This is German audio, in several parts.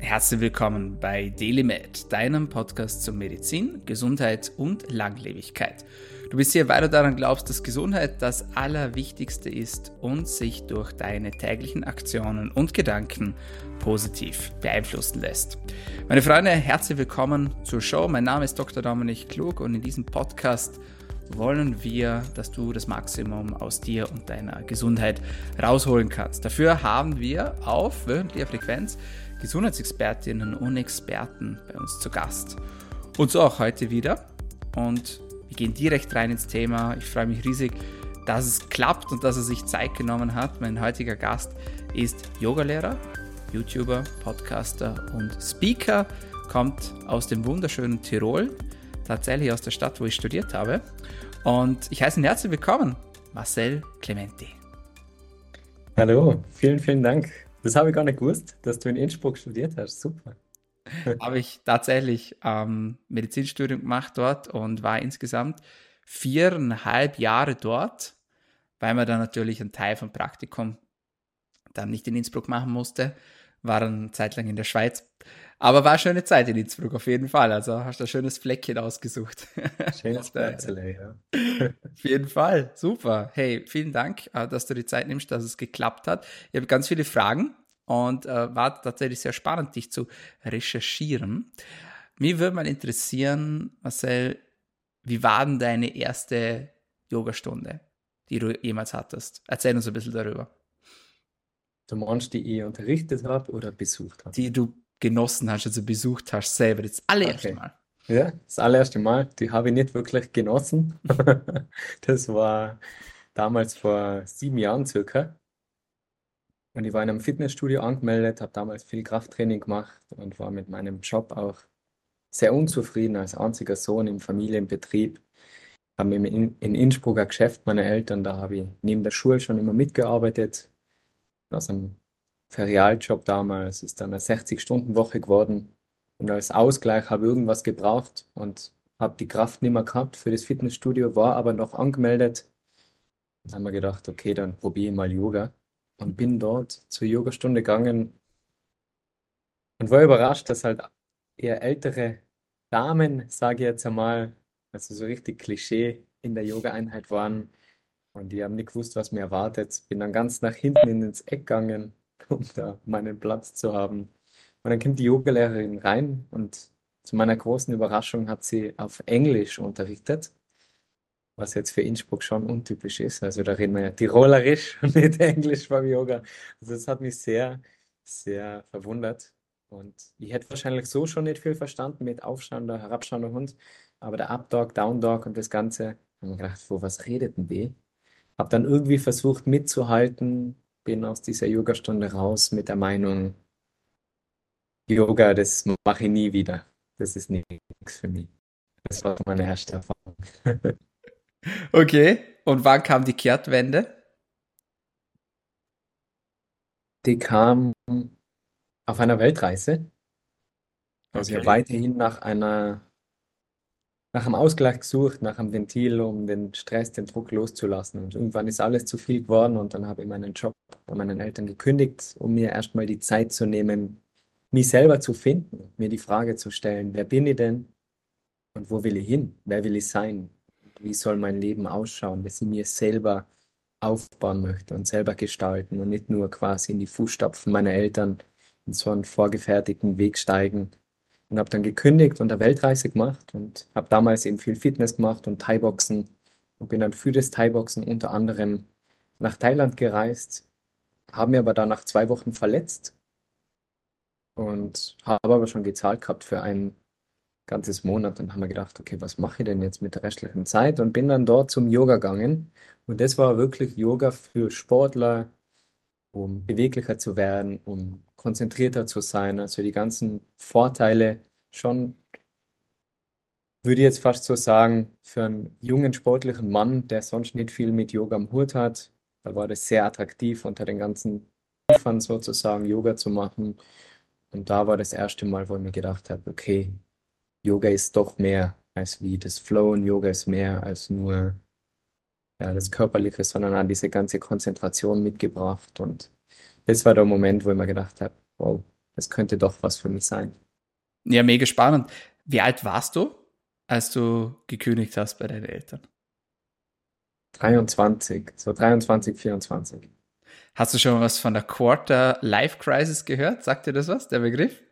Herzlich willkommen bei DailyMed, deinem Podcast zur Medizin, Gesundheit und Langlebigkeit. Du bist hier, weil du daran glaubst, dass Gesundheit das Allerwichtigste ist und sich durch deine täglichen Aktionen und Gedanken positiv beeinflussen lässt. Meine Freunde, herzlich willkommen zur Show. Mein Name ist Dr. Dominik Klug und in diesem Podcast wollen wir, dass du das Maximum aus dir und deiner Gesundheit rausholen kannst. Dafür haben wir auf wöchentlicher Frequenz Gesundheitsexpertinnen und Experten bei uns zu Gast. Und so auch heute wieder. Und wir gehen direkt rein ins Thema. Ich freue mich riesig, dass es klappt und dass er sich Zeit genommen hat. Mein heutiger Gast ist Yogalehrer, YouTuber, Podcaster und Speaker, kommt aus dem wunderschönen Tirol, tatsächlich aus der Stadt, wo ich studiert habe. Und ich heiße ihn herzlich willkommen, Marcel Clementi. Hallo, vielen, vielen Dank das habe ich gar nicht gewusst, dass du in Innsbruck studiert hast. Super. habe ich tatsächlich ähm, Medizinstudium gemacht dort und war insgesamt viereinhalb Jahre dort, weil man dann natürlich einen Teil vom Praktikum dann nicht in Innsbruck machen musste, war eine Zeit lang in der Schweiz. Aber war eine schöne Zeit in Innsbruck auf jeden Fall. Also hast du ein schönes Fleckchen ausgesucht. Schönes Plätzle, ja. auf jeden Fall, super. Hey, vielen Dank, äh, dass du die Zeit nimmst, dass es geklappt hat. Ich habe ganz viele Fragen und äh, war tatsächlich sehr spannend, dich zu recherchieren. Mir würde mal interessieren, Marcel, wie war denn deine erste Yogastunde, die du jemals hattest? Erzähl uns ein bisschen darüber. Du meinst, die ich unterrichtet habe oder besucht habe? Die du genossen hast, also besucht hast, selber, das allererste okay. Mal. Ja, das allererste Mal, die habe ich nicht wirklich genossen. das war damals vor sieben Jahren circa. Und ich war in einem Fitnessstudio angemeldet, habe damals viel Krafttraining gemacht und war mit meinem Job auch sehr unzufrieden als einziger Sohn im Familienbetrieb. Habe in, in Innsbruck ein Geschäft meiner Eltern, da habe ich neben der Schule schon immer mitgearbeitet. Aus einem Ferialjob damals ist dann eine 60-Stunden-Woche geworden. Und als Ausgleich habe ich irgendwas gebraucht und habe die Kraft nicht mehr gehabt für das Fitnessstudio, war aber noch angemeldet. Dann haben wir gedacht, okay, dann probiere ich mal Yoga und bin dort zur Yogastunde gegangen und war überrascht, dass halt eher ältere Damen, sage ich jetzt einmal, also so richtig Klischee in der Yoga-Einheit waren und die haben nicht gewusst, was mir erwartet. Bin dann ganz nach hinten ins Eck gegangen, um da meinen Platz zu haben. Und dann kommt die Yogalehrerin rein und zu meiner großen Überraschung hat sie auf Englisch unterrichtet, was jetzt für Innsbruck schon untypisch ist. Also da reden wir ja Tirolerisch nicht Englisch beim Yoga. Also das hat mich sehr, sehr verwundert. Und ich hätte wahrscheinlich so schon nicht viel verstanden mit aufschauender, herabschauender Hund. Aber der Up Dog, Down Dog und das Ganze, haben wir gedacht, wo was redet denn die? Hab dann irgendwie versucht mitzuhalten, bin aus dieser Yogastunde raus mit der Meinung, Yoga, das mache ich nie wieder. Das ist nichts für mich. Das war meine erste Erfahrung. okay, und wann kam die Kehrtwende? Die kam auf einer Weltreise. Also okay. weiterhin nach einer nach einem Ausgleich gesucht, nach einem Ventil, um den Stress, den Druck loszulassen. Und irgendwann ist alles zu viel geworden und dann habe ich meinen Job bei meinen Eltern gekündigt, um mir erstmal die Zeit zu nehmen, mich selber zu finden, mir die Frage zu stellen, wer bin ich denn und wo will ich hin? Wer will ich sein? Wie soll mein Leben ausschauen, dass ich mir selber aufbauen möchte und selber gestalten und nicht nur quasi in die Fußstapfen meiner Eltern in so einen vorgefertigten Weg steigen, und habe dann gekündigt und eine Weltreise gemacht und habe damals eben viel Fitness gemacht und Thai-Boxen und bin dann für das Thai-Boxen unter anderem nach Thailand gereist, habe mir aber dann nach zwei Wochen verletzt und habe aber schon gezahlt gehabt für ein ganzes Monat. Dann haben wir gedacht, okay, was mache ich denn jetzt mit der restlichen Zeit? Und bin dann dort zum Yoga gegangen. Und das war wirklich Yoga für Sportler, um beweglicher zu werden, um konzentrierter zu sein. Also die ganzen Vorteile schon, würde ich jetzt fast so sagen, für einen jungen sportlichen Mann, der sonst nicht viel mit Yoga am Hut hat, da war das sehr attraktiv, unter den ganzen Ufern sozusagen Yoga zu machen. Und da war das erste Mal, wo ich mir gedacht habe, okay, Yoga ist doch mehr als wie das Flow und Yoga ist mehr als nur ja, das Körperliche, sondern auch diese ganze Konzentration mitgebracht. Und das war der Moment, wo ich mir gedacht habe, wow, es könnte doch was für mich sein. Ja, mega spannend. Wie alt warst du, als du gekündigt hast bei deinen Eltern? 23, so 23, 24. Hast du schon was von der Quarter Life Crisis gehört? Sagt dir das was, der Begriff?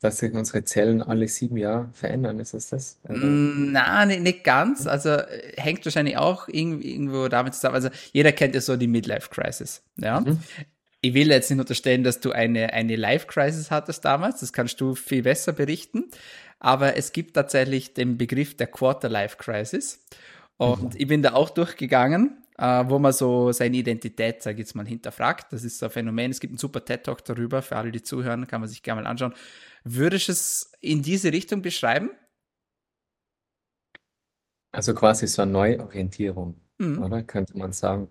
Dass sich unsere Zellen alle sieben Jahre verändern, ist es das? Also Na, nicht, nicht ganz. Also äh, hängt wahrscheinlich auch irgendwo damit zusammen. Also jeder kennt ja so die Midlife Crisis. Ja. Mhm. Ich will jetzt nicht unterstellen, dass du eine, eine Life Crisis hattest damals. Das kannst du viel besser berichten. Aber es gibt tatsächlich den Begriff der Quarter Life Crisis. Und mhm. ich bin da auch durchgegangen, äh, wo man so seine Identität, sag ich jetzt mal, hinterfragt. Das ist so ein Phänomen. Es gibt einen super TED-Talk darüber. Für alle, die zuhören, kann man sich gerne mal anschauen. Würdest du es in diese Richtung beschreiben? Also quasi so eine Neuorientierung, mhm. oder? Könnte man sagen.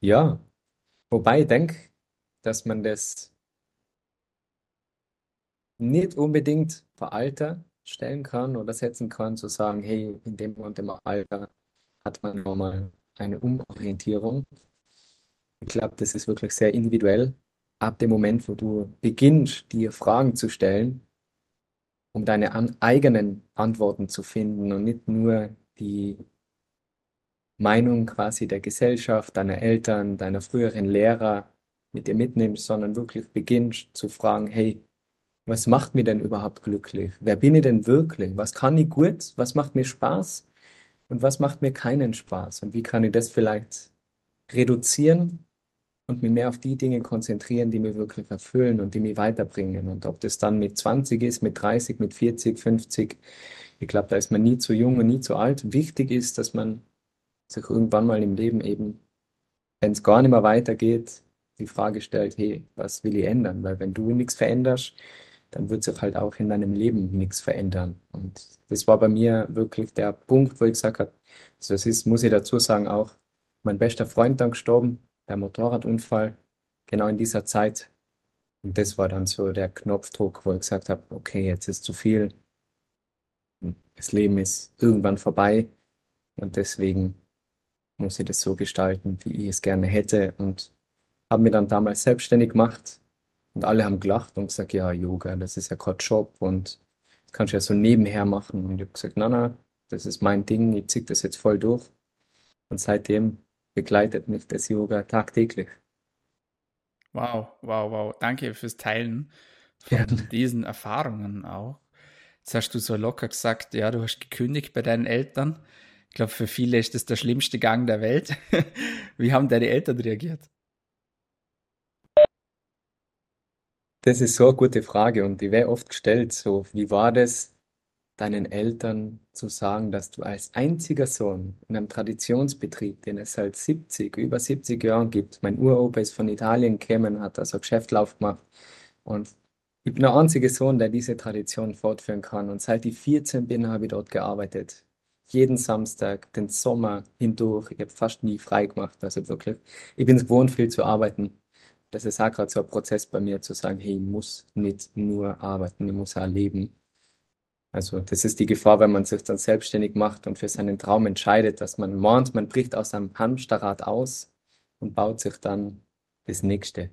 Ja. Wobei ich denke, dass man das nicht unbedingt vor Alter stellen kann oder setzen kann, zu sagen, hey, in dem und dem Alter hat man nochmal eine Umorientierung. Ich glaube, das ist wirklich sehr individuell. Ab dem Moment, wo du beginnst, dir Fragen zu stellen, um deine an eigenen Antworten zu finden und nicht nur die Meinung quasi der Gesellschaft, deiner Eltern, deiner früheren Lehrer mit dir mitnimmst, sondern wirklich beginnst zu fragen, hey, was macht mir denn überhaupt glücklich? Wer bin ich denn wirklich? Was kann ich gut? Was macht mir Spaß? Und was macht mir keinen Spaß? Und wie kann ich das vielleicht reduzieren und mich mehr auf die Dinge konzentrieren, die mir wirklich erfüllen und die mich weiterbringen? Und ob das dann mit 20 ist, mit 30, mit 40, 50, ich glaube, da ist man nie zu jung und nie zu alt. Wichtig ist, dass man sich irgendwann mal im Leben eben, wenn es gar nicht mehr weitergeht, die Frage stellt, hey, was will ich ändern? Weil wenn du nichts veränderst, dann wird sich halt auch in deinem Leben nichts verändern. Und das war bei mir wirklich der Punkt, wo ich gesagt habe, also das ist, muss ich dazu sagen, auch mein bester Freund dann gestorben, der Motorradunfall, genau in dieser Zeit. Und das war dann so der Knopfdruck, wo ich gesagt habe, okay, jetzt ist zu viel. Das Leben ist irgendwann vorbei und deswegen muss ich das so gestalten, wie ich es gerne hätte und habe mir dann damals selbstständig gemacht und alle haben gelacht und gesagt, ja, Yoga, das ist ja kein Job und das kannst du ja so nebenher machen. Und ich habe gesagt, na, na, das ist mein Ding, ich ziehe das jetzt voll durch. Und seitdem begleitet mich das Yoga tagtäglich. Wow, wow, wow. Danke fürs Teilen von ja. diesen Erfahrungen auch. Jetzt hast du so locker gesagt, ja, du hast gekündigt bei deinen Eltern. Ich glaube, für viele ist das der schlimmste Gang der Welt. Wie haben deine Eltern reagiert? Das ist so eine gute Frage und die wäre oft gestellt, so, wie war das, deinen Eltern zu sagen, dass du als einziger Sohn in einem Traditionsbetrieb, den es seit 70, über 70 Jahren gibt, mein Uropa ist von Italien gekommen, hat also Geschäftlauf gemacht und ich bin der einzige Sohn, der diese Tradition fortführen kann und seit ich 14 bin, habe ich dort gearbeitet. Jeden Samstag, den Sommer hindurch, ich habe fast nie frei gemacht, also wirklich. Ich bin es gewohnt, viel zu arbeiten das ist auch gerade so ein Prozess bei mir, zu sagen, hey, ich muss nicht nur arbeiten, ich muss auch leben. Also das ist die Gefahr, wenn man sich dann selbstständig macht und für seinen Traum entscheidet, dass man meint, man bricht aus einem Hamsterrad aus und baut sich dann das nächste.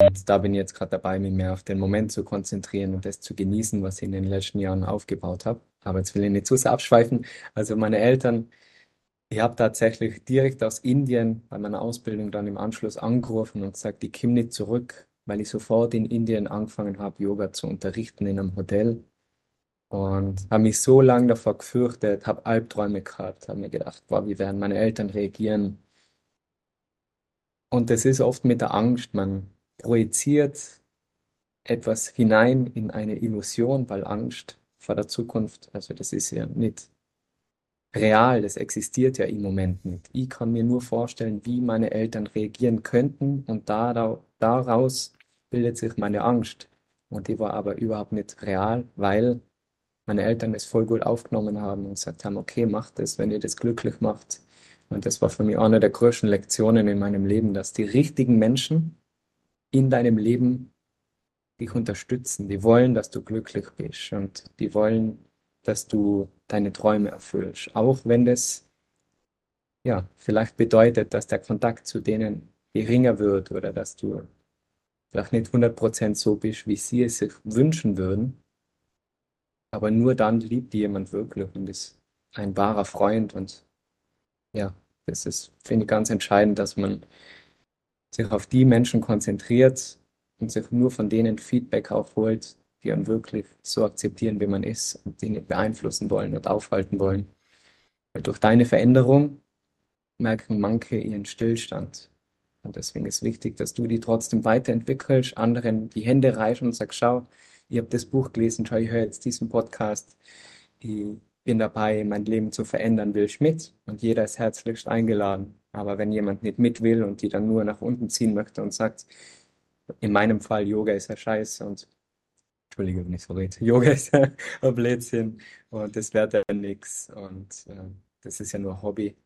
Und da bin ich jetzt gerade dabei, mich mehr auf den Moment zu konzentrieren und das zu genießen, was ich in den letzten Jahren aufgebaut habe. Aber jetzt will ich nicht zu sehr abschweifen. Also meine Eltern ich habe tatsächlich direkt aus Indien bei meiner Ausbildung dann im Anschluss angerufen und gesagt, ich komme nicht zurück, weil ich sofort in Indien angefangen habe, Yoga zu unterrichten in einem Hotel. Und habe mich so lange davor gefürchtet, habe Albträume gehabt, habe mir gedacht, boah, wie werden meine Eltern reagieren? Und das ist oft mit der Angst, man projiziert etwas hinein in eine Illusion, weil Angst vor der Zukunft, also das ist ja nicht real, das existiert ja im Moment nicht. Ich kann mir nur vorstellen, wie meine Eltern reagieren könnten und daraus bildet sich meine Angst. Und die war aber überhaupt nicht real, weil meine Eltern es voll gut aufgenommen haben und gesagt haben, okay, macht es, wenn ihr das glücklich macht. Und das war für mich eine der größten Lektionen in meinem Leben, dass die richtigen Menschen in deinem Leben dich unterstützen. Die wollen, dass du glücklich bist und die wollen, dass du deine Träume erfüllst. Auch wenn das ja vielleicht bedeutet, dass der Kontakt zu denen geringer wird oder dass du vielleicht nicht 100% so bist, wie sie es sich wünschen würden, aber nur dann liebt die jemand wirklich und ist ein wahrer Freund und ja, das ist, finde ich, ganz entscheidend, dass man sich auf die Menschen konzentriert und sich nur von denen Feedback aufholt, die einen wirklich so akzeptieren, wie man ist und Dinge beeinflussen wollen und aufhalten wollen. Weil durch deine Veränderung merken manche ihren Stillstand. Und deswegen ist wichtig, dass du die trotzdem weiterentwickelst, anderen die Hände reichen und sagst, schau, ich habe das Buch gelesen, schau, ich höre jetzt diesen Podcast, ich bin dabei, mein Leben zu verändern, will ich mit und jeder ist herzlichst eingeladen. Aber wenn jemand nicht mit will und die dann nur nach unten ziehen möchte und sagt, in meinem Fall, Yoga ist ja scheiße und Entschuldige, wenn ich so rede, Yoga ist ein Blödsinn und das wäre dann nichts und äh, das ist ja nur Hobby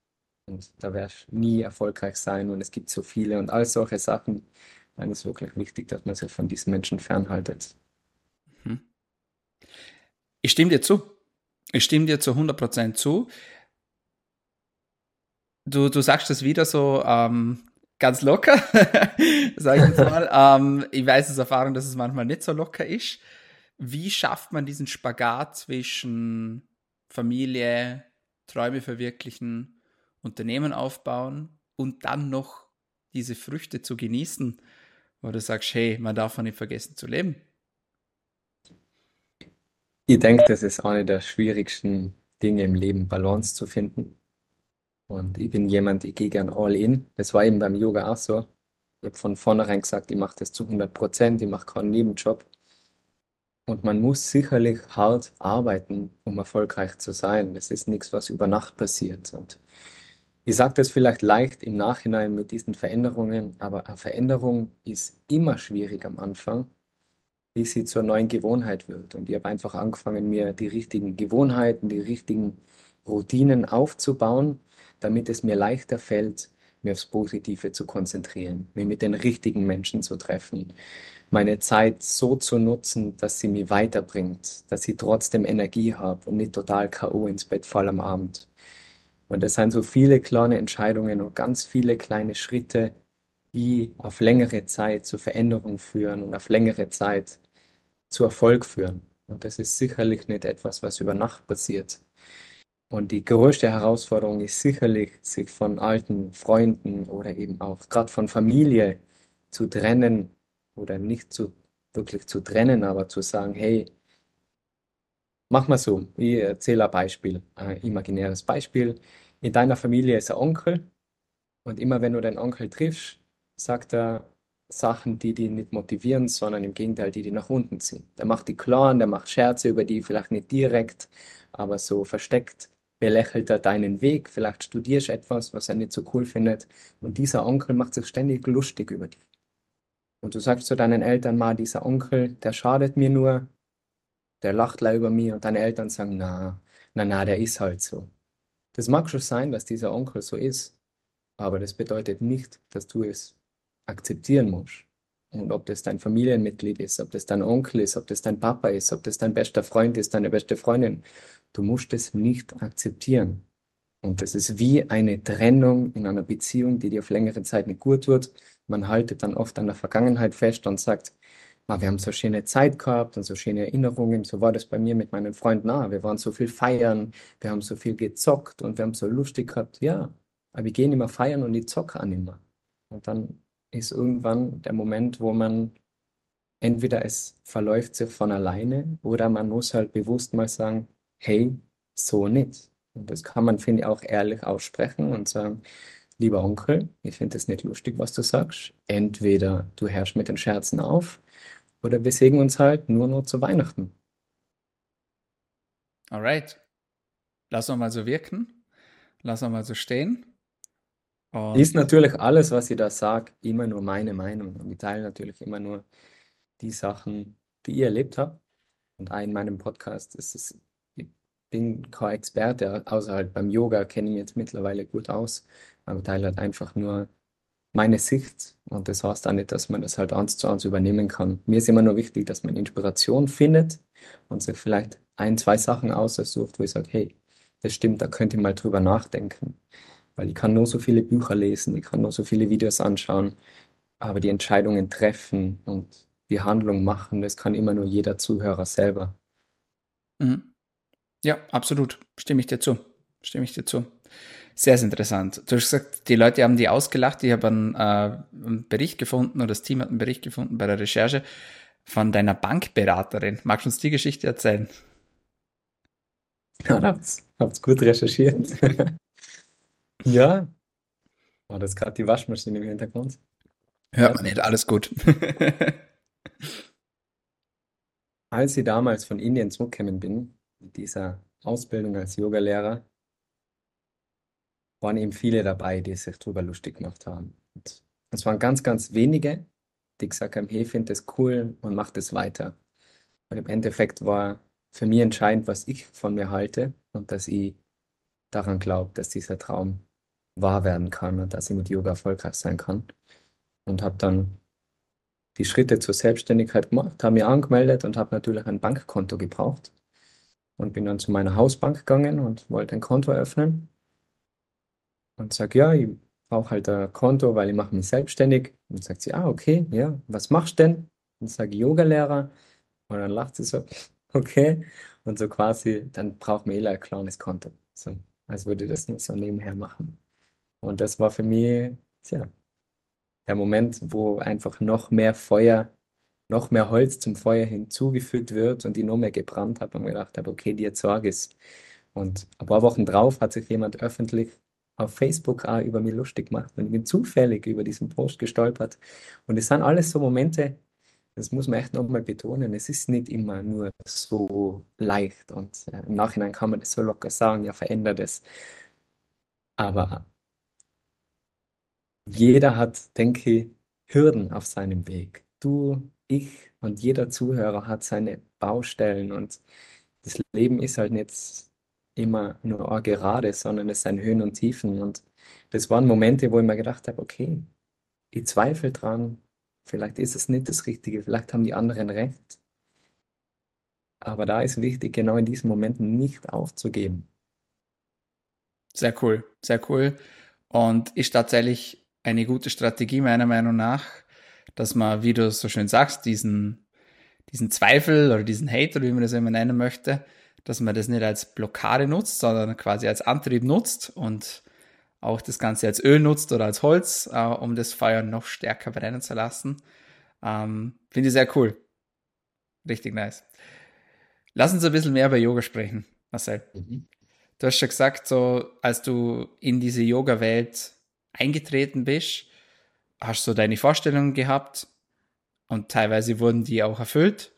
und da werde ich nie erfolgreich sein und es gibt so viele und all solche Sachen. Dann ist wirklich wichtig, dass man sich von diesen Menschen fernhaltet. Mhm. Ich stimme dir zu. Ich stimme dir zu 100% zu. Du, du sagst das wieder so ähm, ganz locker, sage ich jetzt mal. ähm, ich weiß aus Erfahrung, dass es manchmal nicht so locker ist. Wie schafft man diesen Spagat zwischen Familie, Träume verwirklichen, Unternehmen aufbauen und dann noch diese Früchte zu genießen, wo du sagst, hey, man darf nicht vergessen zu leben? Ich denke, das ist eine der schwierigsten Dinge im Leben, Balance zu finden. Und ich bin jemand, ich gehe gern all in. Das war eben beim Yoga auch so. Ich habe von vornherein gesagt, ich mache das zu 100 Prozent, ich mache keinen Nebenjob. Und man muss sicherlich hart arbeiten, um erfolgreich zu sein. Das ist nichts, was über Nacht passiert. Und ich sage das vielleicht leicht im Nachhinein mit diesen Veränderungen, aber eine Veränderung ist immer schwierig am Anfang bis sie zur neuen Gewohnheit wird. Und ich habe einfach angefangen, mir die richtigen Gewohnheiten, die richtigen Routinen aufzubauen, damit es mir leichter fällt, mir aufs Positive zu konzentrieren, mich mit den richtigen Menschen zu treffen, meine Zeit so zu nutzen, dass sie mich weiterbringt, dass ich trotzdem Energie habe und nicht total K.O. ins Bett fall am Abend. Und es sind so viele kleine Entscheidungen und ganz viele kleine Schritte, die auf längere Zeit zur Veränderung führen und auf längere Zeit zu Erfolg führen. Und das ist sicherlich nicht etwas, was über Nacht passiert. Und die größte Herausforderung ist sicherlich, sich von alten Freunden oder eben auch gerade von Familie zu trennen oder nicht zu wirklich zu trennen, aber zu sagen, hey, mach mal so. Ich erzähle ein Beispiel, ein imaginäres Beispiel. In deiner Familie ist ein Onkel und immer wenn du deinen Onkel triffst, sagt er, Sachen, die die nicht motivieren, sondern im Gegenteil, die die nach unten ziehen. Der macht die klar, der macht Scherze über die, vielleicht nicht direkt, aber so versteckt belächelt er deinen Weg. Vielleicht studierst du etwas, was er nicht so cool findet. Und dieser Onkel macht sich ständig lustig über dich. Und du sagst zu deinen Eltern mal, dieser Onkel, der schadet mir nur, der lacht leider über mich. Und deine Eltern sagen, na, na, na, der ist halt so. Das mag schon sein, dass dieser Onkel so ist, aber das bedeutet nicht, dass du es akzeptieren musst. Und ob das dein Familienmitglied ist, ob das dein Onkel ist, ob das dein Papa ist, ob das dein bester Freund ist, deine beste Freundin, du musst es nicht akzeptieren. Und das ist wie eine Trennung in einer Beziehung, die dir auf längere Zeit nicht gut tut. Man haltet dann oft an der Vergangenheit fest und sagt, ah, wir haben so schöne Zeit gehabt und so schöne Erinnerungen. So war das bei mir mit meinen Freunden. Ah, wir waren so viel feiern, wir haben so viel gezockt und wir haben so lustig gehabt. Ja, aber wir gehen immer feiern und die zocken auch immer. Und dann ist irgendwann der Moment, wo man entweder es verläuft sich von alleine oder man muss halt bewusst mal sagen, hey, so nicht. Und das kann man, finde ich, auch ehrlich aussprechen und sagen, lieber Onkel, ich finde es nicht lustig, was du sagst. Entweder du herrschst mit den Scherzen auf oder wir sägen uns halt nur noch zu Weihnachten. Alright. Lass uns mal so wirken. Lass uns mal so stehen. Und Ist natürlich alles, was ich da sage, immer nur meine Meinung. Und ich teile natürlich immer nur die Sachen, die ich erlebt habe. Und auch in meinem Podcast ist es, ich bin kein Experte, außer halt beim Yoga kenne ich mich jetzt mittlerweile gut aus, aber teile halt einfach nur meine Sicht. Und das heißt auch nicht, dass man das halt eins zu eins übernehmen kann. Mir ist immer nur wichtig, dass man Inspiration findet und sich vielleicht ein, zwei Sachen aussucht, wo ich sage, hey, das stimmt, da könnte ich mal drüber nachdenken. Weil ich kann nur so viele Bücher lesen, ich kann nur so viele Videos anschauen. Aber die Entscheidungen treffen und die Handlung machen, das kann immer nur jeder Zuhörer selber. Mhm. Ja, absolut. Stimme ich dir zu. Stimme ich dir zu. Sehr, sehr interessant. Du hast gesagt, die Leute haben die ausgelacht. Ich habe einen, äh, einen Bericht gefunden oder das Team hat einen Bericht gefunden bei der Recherche von deiner Bankberaterin. Magst du uns die Geschichte erzählen? Ja, habt's, habt's gut recherchiert. ja. War das gerade die Waschmaschine im Hintergrund? Hört man nicht, alles gut. Als ich damals von Indien zurückgekommen bin, mit dieser Ausbildung als Yogalehrer, waren eben viele dabei, die sich drüber lustig gemacht haben. Und es waren ganz, ganz wenige, die gesagt haben, hey, finde das cool und mach das weiter. Und im Endeffekt war für mich entscheidend, was ich von mir halte und dass ich daran glaube, dass dieser Traum wahr werden kann und dass ich mit Yoga erfolgreich sein kann. Und habe dann die Schritte zur Selbstständigkeit gemacht, habe mich angemeldet und habe natürlich ein Bankkonto gebraucht und bin dann zu meiner Hausbank gegangen und wollte ein Konto eröffnen und sage, ja, ich brauche halt ein Konto, weil ich mache mich selbstständig. Und sagt sie, ah, okay, ja, was machst du denn? Und sage Yoga-Lehrer. Und dann lacht sie so, okay. Und so quasi, dann braucht man eh ein kleines Konto. So, als würde ich das nur so nebenher machen. Und das war für mich, tja, der Moment, wo einfach noch mehr Feuer, noch mehr Holz zum Feuer hinzugefügt wird und ich noch mehr gebrannt habe und gedacht habe, okay, dir Sorge ist. Und ein paar Wochen drauf hat sich jemand öffentlich auf Facebook auch über mich lustig gemacht und ich bin zufällig über diesen Post gestolpert. Und es sind alles so Momente, das muss man echt nochmal betonen, es ist nicht immer nur so leicht und äh, im Nachhinein kann man das so locker sagen, ja, verändert es. Aber jeder hat, denke ich, Hürden auf seinem Weg. Du, ich und jeder Zuhörer hat seine Baustellen und das Leben ist halt nicht immer nur gerade, sondern es sind Höhen und Tiefen. Und das waren Momente, wo ich mir gedacht habe, okay, ich zweifle dran, vielleicht ist es nicht das Richtige, vielleicht haben die anderen recht. Aber da ist wichtig, genau in diesen Momenten nicht aufzugeben. Sehr cool, sehr cool. Und ist tatsächlich eine gute Strategie meiner Meinung nach, dass man, wie du so schön sagst, diesen, diesen Zweifel oder diesen Hate oder wie man das immer nennen möchte, dass man das nicht als Blockade nutzt, sondern quasi als Antrieb nutzt und auch das Ganze als Öl nutzt oder als Holz, äh, um das Feuer noch stärker brennen zu lassen. Ähm, Finde ich sehr cool. Richtig nice. Lass uns ein bisschen mehr über Yoga sprechen, Marcel. Mhm. Du hast schon gesagt, so als du in diese Yoga-Welt eingetreten bist, hast du deine Vorstellungen gehabt und teilweise wurden die auch erfüllt.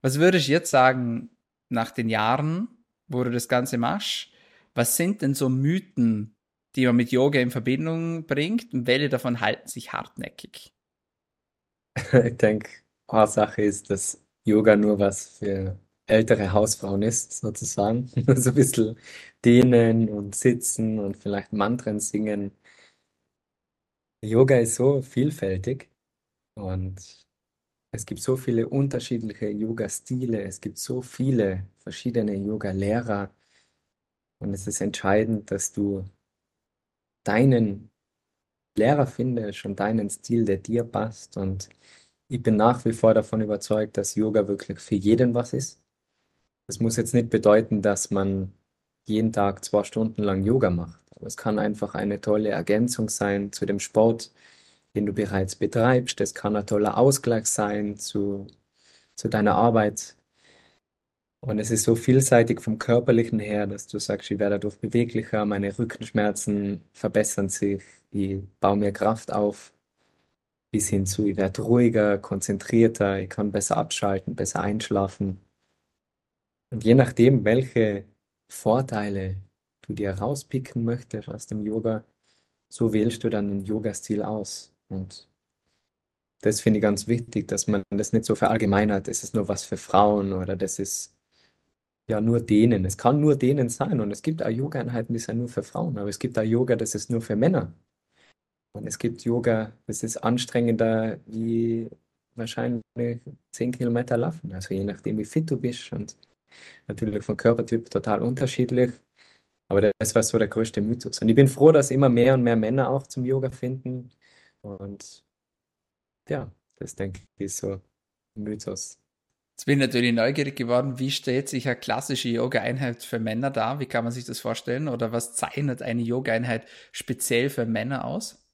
Was würdest du jetzt sagen, nach den Jahren, wo du das Ganze machst, was sind denn so Mythen, die man mit Yoga in Verbindung bringt und welche davon halten sich hartnäckig? Ich denke, eine Sache ist, dass Yoga nur was für ältere Hausfrauen ist, sozusagen. so ein bisschen dehnen und sitzen und vielleicht Mantren singen. Yoga ist so vielfältig und es gibt so viele unterschiedliche Yoga-Stile, es gibt so viele verschiedene Yoga-Lehrer und es ist entscheidend, dass du deinen Lehrer findest und deinen Stil, der dir passt. Und ich bin nach wie vor davon überzeugt, dass Yoga wirklich für jeden was ist. Das muss jetzt nicht bedeuten, dass man jeden Tag zwei Stunden lang Yoga macht. Aber es kann einfach eine tolle Ergänzung sein zu dem Sport, den du bereits betreibst. Das kann ein toller Ausgleich sein zu, zu deiner Arbeit. Und es ist so vielseitig vom körperlichen her, dass du sagst, ich werde dadurch beweglicher, meine Rückenschmerzen verbessern sich, ich baue mir Kraft auf, bis hin zu, ich werde ruhiger, konzentrierter, ich kann besser abschalten, besser einschlafen. Und je nachdem, welche Vorteile du dir rauspicken möchtest aus dem Yoga, so wählst du dann den Yoga-Stil aus. Und das finde ich ganz wichtig, dass man das nicht so verallgemeinert, das ist nur was für Frauen oder das ist ja nur denen. Es kann nur denen sein und es gibt auch Yoga-Einheiten, die sind nur für Frauen, aber es gibt auch Yoga, das ist nur für Männer. Und es gibt Yoga, das ist anstrengender wie wahrscheinlich 10 Kilometer laufen, also je nachdem, wie fit du bist und natürlich vom Körpertyp total unterschiedlich. Aber das war so der größte Mythos. Und ich bin froh, dass immer mehr und mehr Männer auch zum Yoga finden. Und ja, das denke ich ist so ein Mythos. Jetzt bin ich natürlich neugierig geworden, wie stellt sich eine klassische Yoga-Einheit für Männer dar? Wie kann man sich das vorstellen? Oder was zeichnet eine Yoga-Einheit speziell für Männer aus?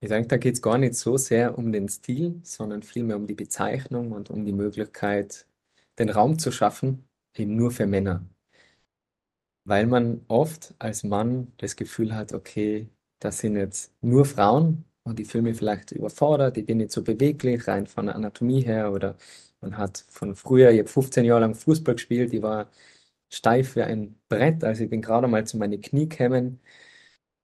Ich denke, da geht es gar nicht so sehr um den Stil, sondern vielmehr um die Bezeichnung und um die Möglichkeit, den Raum zu schaffen, eben nur für Männer. Weil man oft als Mann das Gefühl hat, okay, das sind jetzt nur Frauen und die fühlen mich vielleicht überfordert, ich bin nicht so beweglich, rein von der Anatomie her oder man hat von früher, ich habe 15 Jahre lang Fußball gespielt, ich war steif wie ein Brett, also ich bin gerade mal zu meinen Knie gekommen.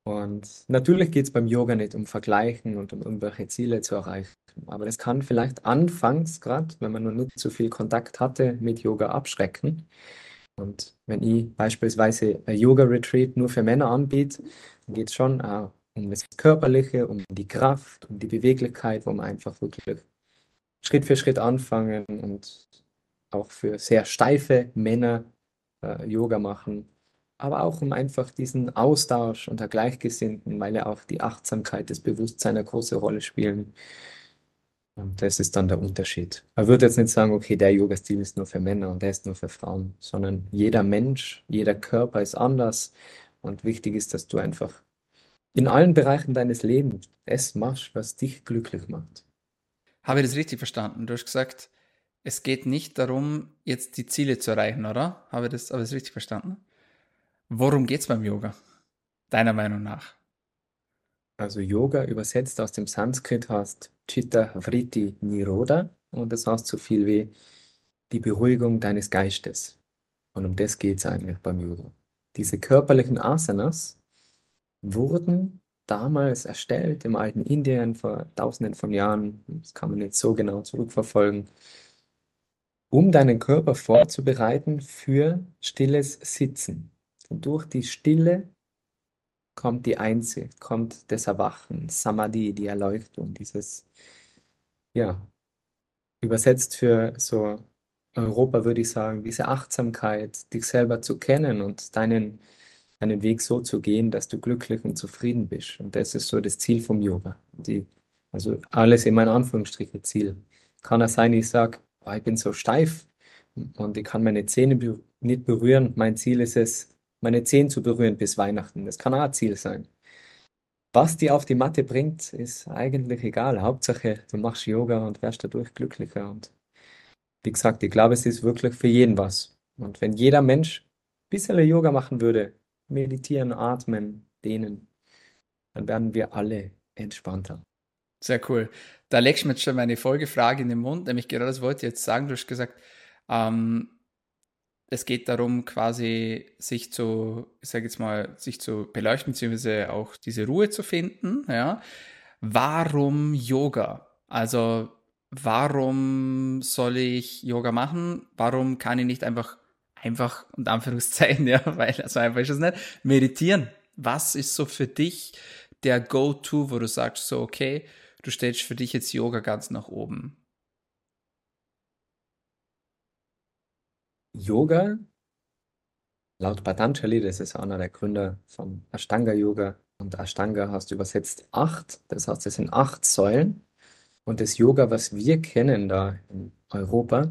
Und natürlich geht es beim Yoga nicht um Vergleichen und um irgendwelche Ziele zu erreichen. Aber das kann vielleicht anfangs, gerade wenn man noch nicht so viel Kontakt hatte, mit Yoga abschrecken. Und wenn ich beispielsweise ein Yoga-Retreat nur für Männer anbiete, geht es schon auch um das Körperliche, um die Kraft, um die Beweglichkeit, wo man einfach wirklich Schritt für Schritt anfangen und auch für sehr steife Männer äh, Yoga machen, aber auch um einfach diesen Austausch unter Gleichgesinnten, weil ja auch die Achtsamkeit, das Bewusstsein eine große Rolle spielen. Und das ist dann der Unterschied. Man würde jetzt nicht sagen, okay, der Yoga-Stil ist nur für Männer und der ist nur für Frauen, sondern jeder Mensch, jeder Körper ist anders. Und wichtig ist, dass du einfach in allen Bereichen deines Lebens das machst, was dich glücklich macht. Habe ich das richtig verstanden? Du hast gesagt, es geht nicht darum, jetzt die Ziele zu erreichen, oder? Habe ich das, habe ich das richtig verstanden? Worum geht es beim Yoga? Deiner Meinung nach? Also Yoga übersetzt aus dem Sanskrit heißt Chitta Vritti Niroda und das heißt so viel wie die Beruhigung deines Geistes. Und um das geht es eigentlich beim Yoga. Diese körperlichen Asanas wurden damals erstellt im alten Indien vor tausenden von Jahren, das kann man nicht so genau zurückverfolgen, um deinen Körper vorzubereiten für stilles Sitzen. Und durch die Stille kommt die Einsicht, kommt das Erwachen, Samadhi, die Erleuchtung, dieses, ja, übersetzt für so Europa würde ich sagen, diese Achtsamkeit, dich selber zu kennen und deinen einen Weg so zu gehen, dass du glücklich und zufrieden bist. Und das ist so das Ziel vom Yoga. Die, also alles in meinen Anführungsstrichen Ziel. Kann es sein, ich sage, oh, ich bin so steif und ich kann meine Zähne nicht berühren. Mein Ziel ist es, meine Zähne zu berühren bis Weihnachten. Das kann auch ein Ziel sein. Was die auf die Matte bringt, ist eigentlich egal. Hauptsache, du machst Yoga und wirst dadurch glücklicher. Und wie gesagt, ich glaube, es ist wirklich für jeden was. Und wenn jeder Mensch ein bisschen Yoga machen würde, meditieren, atmen, dehnen, dann werden wir alle entspannter. Sehr cool. Da legst du mir jetzt schon meine Folgefrage in den Mund, nämlich gerade das wollte ich jetzt sagen. Du hast gesagt, ähm, es geht darum, quasi sich zu, ich sage jetzt mal, sich zu beleuchten, beziehungsweise auch diese Ruhe zu finden. Ja. Warum Yoga? Also, warum soll ich Yoga machen? Warum kann ich nicht einfach einfach, und Anführungszeichen, ja, weil so einfach ist es nicht, meditieren. Was ist so für dich der Go-To, wo du sagst, so, okay, du stellst für dich jetzt Yoga ganz nach oben? Yoga, laut Patanjali, das ist einer der Gründer vom Ashtanga Yoga, und Ashtanga hast du übersetzt acht, das heißt, es sind acht Säulen. Und das Yoga, was wir kennen da in Europa,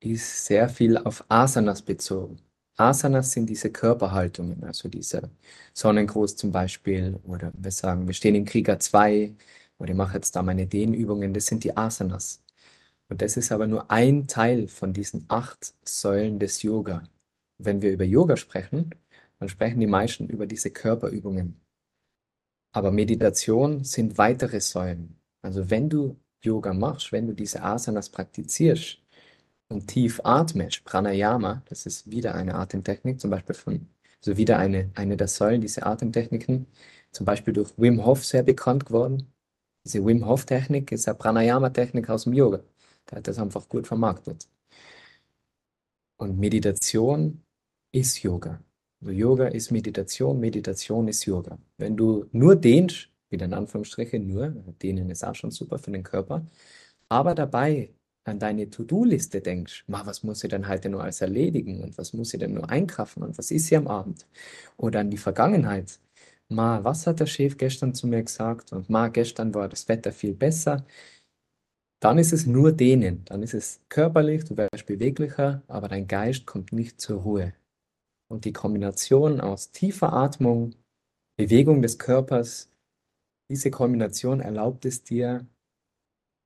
ist sehr viel auf Asanas bezogen. Asanas sind diese Körperhaltungen, also dieser Sonnengruß zum Beispiel, oder wir sagen, wir stehen in Krieger 2, oder ich mache jetzt da meine Dehnübungen, das sind die Asanas. Und das ist aber nur ein Teil von diesen acht Säulen des Yoga. Wenn wir über Yoga sprechen, dann sprechen die meisten über diese Körperübungen. Aber Meditation sind weitere Säulen. Also wenn du Yoga machst, wenn du diese Asanas praktizierst, und tief atmest, Pranayama, das ist wieder eine Atemtechnik, zum Beispiel von, also wieder eine, eine der Säulen, diese Atemtechniken, zum Beispiel durch Wim Hof sehr bekannt geworden. Diese Wim Hof Technik ist eine Pranayama-Technik aus dem Yoga. Der hat das einfach gut vermarktet. Und Meditation ist Yoga. Also Yoga ist Meditation, Meditation ist Yoga. Wenn du nur dehnst, wieder in Anführungsstrichen nur, dehnen ist auch schon super für den Körper, aber dabei an deine To-Do-Liste denkst, ma, was muss ich denn heute nur alles erledigen und was muss ich denn nur einkaufen und was ist hier am Abend? Oder an die Vergangenheit, Ma, was hat der Chef gestern zu mir gesagt? Und Ma, gestern war das Wetter viel besser. Dann ist es nur dehnen. Dann ist es körperlich, du wirst beweglicher, aber dein Geist kommt nicht zur Ruhe. Und die Kombination aus tiefer Atmung, Bewegung des Körpers, diese Kombination erlaubt es dir,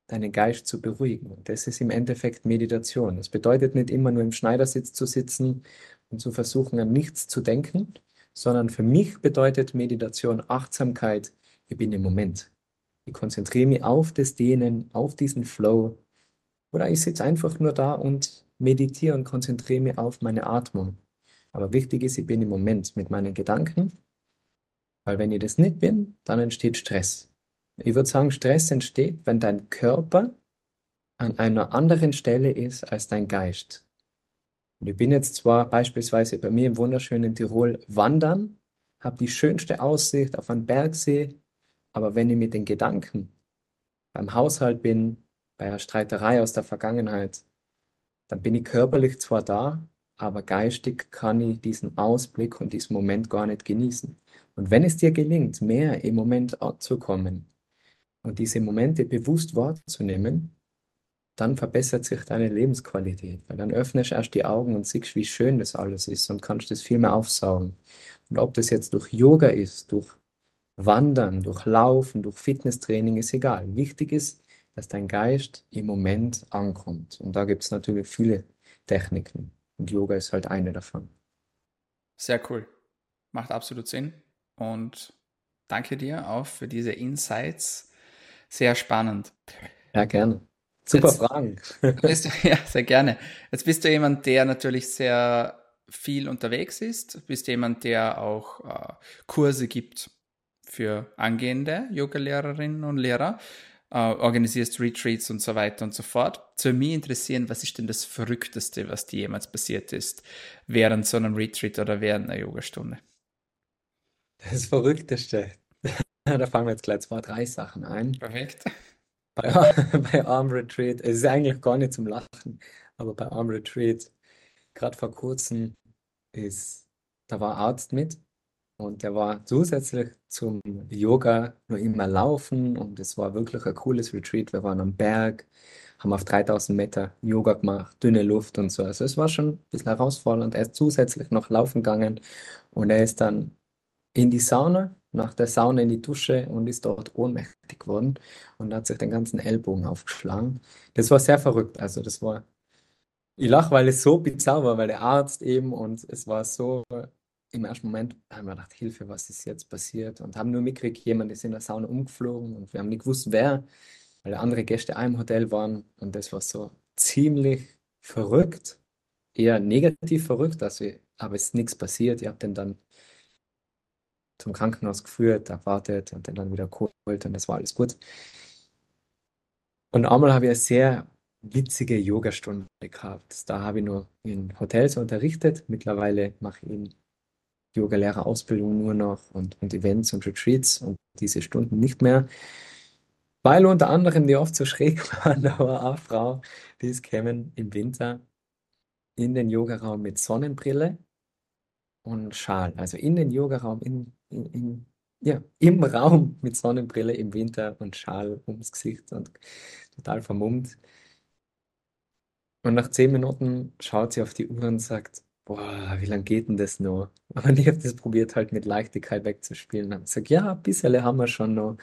deinen Geist zu beruhigen. Und das ist im Endeffekt Meditation. Das bedeutet nicht immer nur im Schneidersitz zu sitzen und zu versuchen, an nichts zu denken, sondern für mich bedeutet Meditation Achtsamkeit, ich bin im Moment. Ich konzentriere mich auf das Dehnen, auf diesen Flow. Oder ich sitze einfach nur da und meditiere und konzentriere mich auf meine Atmung. Aber wichtig ist, ich bin im Moment mit meinen Gedanken, weil wenn ich das nicht bin, dann entsteht Stress. Ich würde sagen, Stress entsteht, wenn dein Körper an einer anderen Stelle ist als dein Geist. Und ich bin jetzt zwar beispielsweise bei mir im wunderschönen Tirol wandern, habe die schönste Aussicht auf einen Bergsee, aber wenn ich mit den Gedanken beim Haushalt bin, bei einer Streiterei aus der Vergangenheit, dann bin ich körperlich zwar da, aber geistig kann ich diesen Ausblick und diesen Moment gar nicht genießen. Und wenn es dir gelingt, mehr im Moment anzukommen und diese Momente bewusst wahrzunehmen, dann verbessert sich deine Lebensqualität, weil dann öffnest du erst die Augen und siehst, wie schön das alles ist und kannst das viel mehr aufsaugen. Und ob das jetzt durch Yoga ist, durch Wandern, durch Laufen, durch Fitnesstraining, ist egal. Wichtig ist, dass dein Geist im Moment ankommt. Und da gibt es natürlich viele Techniken. Und Yoga ist halt eine davon. Sehr cool. Macht absolut Sinn. Und danke dir auch für diese Insights. Sehr spannend. Ja, gerne. Super Jetzt, Fragen. Bist, ja, sehr gerne. Jetzt bist du jemand, der natürlich sehr viel unterwegs ist. Bist jemand, der auch äh, Kurse gibt für angehende Yoga-Lehrerinnen und Lehrer. Äh, organisierst Retreats und so weiter und so fort. Zu mir interessieren, was ist denn das Verrückteste, was dir jemals passiert ist während so einem Retreat oder während einer Yogastunde? Das Verrückteste. da fangen wir jetzt gleich zwei, drei Sachen ein. Perfekt bei, bei Arm Retreat, es ist eigentlich gar nicht zum Lachen, aber bei Arm Retreat, gerade vor kurzem, ist, da war Arzt mit und der war zusätzlich zum Yoga nur immer laufen und es war wirklich ein cooles Retreat. Wir waren am Berg, haben auf 3000 Meter Yoga gemacht, dünne Luft und so. Also es war schon ein bisschen herausfordernd. Er ist zusätzlich noch laufen gegangen und er ist dann in die Sauna nach der Sauna in die Dusche und ist dort ohnmächtig geworden und hat sich den ganzen Ellbogen aufgeschlagen. Das war sehr verrückt. Also das war, ich lache, weil es so bizarr war, weil der Arzt eben und es war so, im ersten Moment haben wir gedacht, Hilfe, was ist jetzt passiert? Und haben nur mitgekriegt, jemand ist in der Sauna umgeflogen und wir haben nicht gewusst, wer, weil andere Gäste im Hotel waren und das war so ziemlich verrückt, eher negativ verrückt, also, aber es ist nichts passiert. Ich habe den dann zum Krankenhaus geführt, erwartet und den dann wieder geholt und das war alles gut. Und einmal habe ich eine sehr witzige Yogastunde gehabt. Da habe ich nur in Hotels unterrichtet. Mittlerweile mache ich in Yoga-Lehrerausbildung nur noch und, und Events und Retreats und diese Stunden nicht mehr. Weil unter anderem die oft so schräg waren, da war eine Frau, die ist gekommen im Winter in den Yogaraum mit Sonnenbrille und Schal. Also in den Yogaraum, in, in, in, ja, im Raum mit Sonnenbrille im Winter und Schal ums Gesicht und total vermummt. Und nach zehn Minuten schaut sie auf die Uhr und sagt, boah, wie lange geht denn das noch? Und ich habe das probiert halt mit Leichtigkeit wegzuspielen. Und gesagt, ja, ein bisschen haben wir schon noch.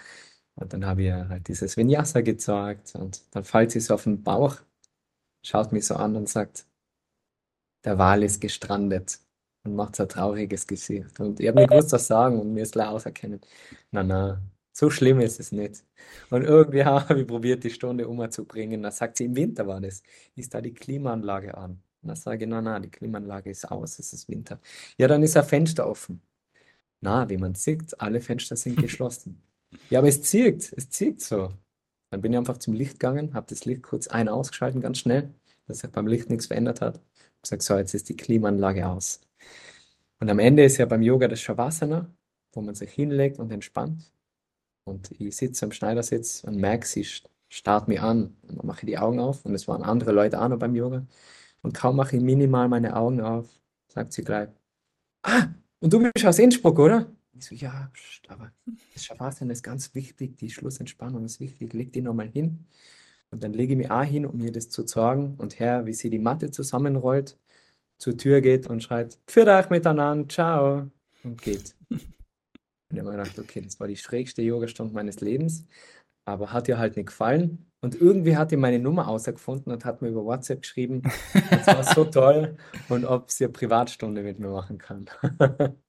Und dann habe ich ihr halt dieses Vinyasa gezeigt und dann fällt sie so auf den Bauch, schaut mich so an und sagt, der Wal ist gestrandet und macht so ein trauriges Gesicht. Und ich habe nicht gewusst, was sagen und mir ist gleich auserkennen. Na, na, so schlimm ist es nicht. Und irgendwie habe ich probiert, die Stunde umzubringen. Da sagt sie, im Winter war das. Ist da die Klimaanlage an? Und dann sage ich, na, na, die Klimaanlage ist aus, es ist Winter. Ja, dann ist ein Fenster offen. Na, wie man sieht, alle Fenster sind geschlossen. Ja, aber es zieht, es zieht so. Dann bin ich einfach zum Licht gegangen, habe das Licht kurz ein- ausgeschalten, ganz schnell, dass sich beim Licht nichts verändert hat. Ich gesagt, so, jetzt ist die Klimaanlage aus. Und am Ende ist ja beim Yoga das Shavasana, wo man sich hinlegt und entspannt. Und ich sitze am Schneidersitz und merke, sie starrt mich an. Und dann mache ich die Augen auf und es waren andere Leute auch noch beim Yoga. Und kaum mache ich minimal meine Augen auf, sagt sie gleich, ah, und du bist aus Innsbruck, oder? Ich so, ja, aber das Shavasana ist ganz wichtig, die Schlussentspannung ist wichtig, leg die nochmal hin. Und dann lege ich mich auch hin, um mir das zu sagen. Und Herr, wie sie die Matte zusammenrollt, zur Tür geht und schreit, für euch miteinander, ciao, und geht. Und ich habe mir gedacht, okay, das war die schrägste Yogastunde meines Lebens, aber hat ihr halt nicht gefallen. Und irgendwie hat die meine Nummer außergefunden und hat mir über WhatsApp geschrieben, das war so toll und ob sie eine Privatstunde mit mir machen kann.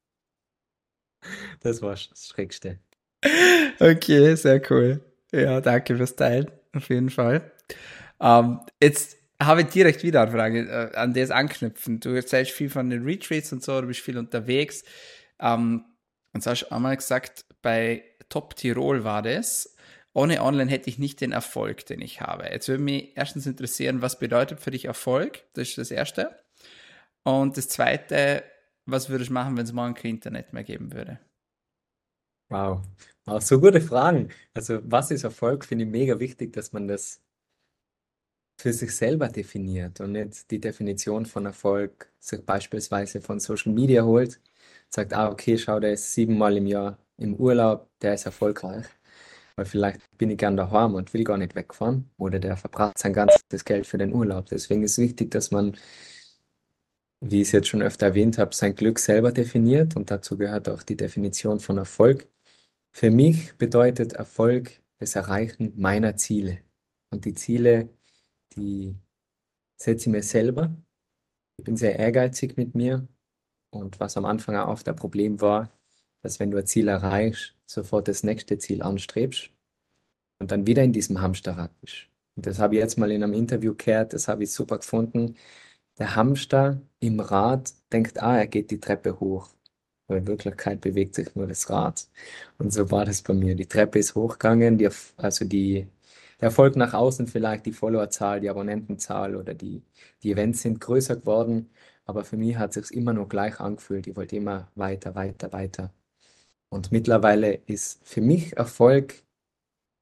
Das war das Schrägste. Okay, sehr cool. Ja, danke fürs Teilen, auf jeden Fall. Ähm, jetzt habe ich direkt wieder eine Frage, äh, an das anknüpfen. Du erzählst viel von den Retreats und so, du bist viel unterwegs. Ähm, und du hast einmal gesagt, bei Top Tirol war das. Ohne Online hätte ich nicht den Erfolg, den ich habe. Jetzt würde mich erstens interessieren, was bedeutet für dich Erfolg? Das ist das Erste. Und das Zweite, was würdest du machen, wenn es morgen kein Internet mehr geben würde? Wow. Wow, so gute Fragen. Also, was ist Erfolg? Finde ich mega wichtig, dass man das für sich selber definiert und nicht die Definition von Erfolg sich beispielsweise von Social Media holt, sagt, ah, okay, schau, der ist siebenmal im Jahr im Urlaub, der ist erfolgreich. Weil vielleicht bin ich gern daheim und will gar nicht wegfahren oder der verbraucht sein ganzes Geld für den Urlaub. Deswegen ist wichtig, dass man wie ich es jetzt schon öfter erwähnt habe, sein Glück selber definiert und dazu gehört auch die Definition von Erfolg. Für mich bedeutet Erfolg das Erreichen meiner Ziele. Und die Ziele, die setze ich mir selber. Ich bin sehr ehrgeizig mit mir. Und was am Anfang auch oft ein Problem war, dass wenn du ein Ziel erreichst, sofort das nächste Ziel anstrebst und dann wieder in diesem Hamsterrad bist. Und das habe ich jetzt mal in einem Interview gehört, das habe ich super gefunden. Der Hamster im Rad denkt, ah, er geht die Treppe hoch. Aber in Wirklichkeit bewegt sich nur das Rad. Und so war das bei mir. Die Treppe ist hochgegangen, die, also die, der Erfolg nach außen vielleicht, die Followerzahl, die Abonnentenzahl oder die, die Events sind größer geworden. Aber für mich hat es sich immer noch gleich angefühlt. Ich wollte immer weiter, weiter, weiter. Und mittlerweile ist für mich Erfolg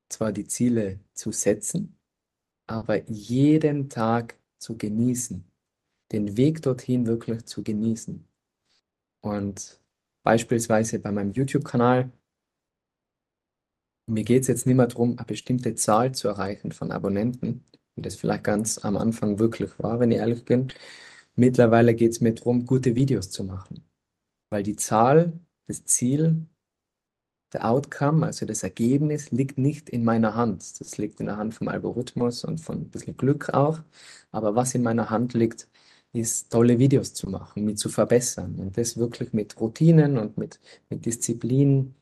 zwar die Ziele zu setzen, aber jeden Tag zu genießen den Weg dorthin wirklich zu genießen. Und beispielsweise bei meinem YouTube-Kanal, mir geht es jetzt nicht mehr darum, eine bestimmte Zahl zu erreichen von Abonnenten, wie das vielleicht ganz am Anfang wirklich war, wenn ich ehrlich bin. Mittlerweile geht es mir darum, gute Videos zu machen. Weil die Zahl, das Ziel, der Outcome, also das Ergebnis, liegt nicht in meiner Hand. Das liegt in der Hand vom Algorithmus und von ein bisschen Glück auch. Aber was in meiner Hand liegt, ist, tolle Videos zu machen, mich zu verbessern und das wirklich mit Routinen und mit, mit Disziplin